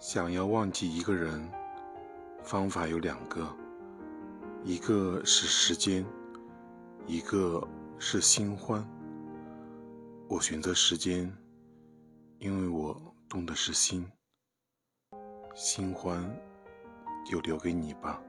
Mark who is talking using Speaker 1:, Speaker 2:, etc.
Speaker 1: 想要忘记一个人方法有两个。一个是时间一个是新欢。我选择时间因为我动的是心。新欢就留给你吧。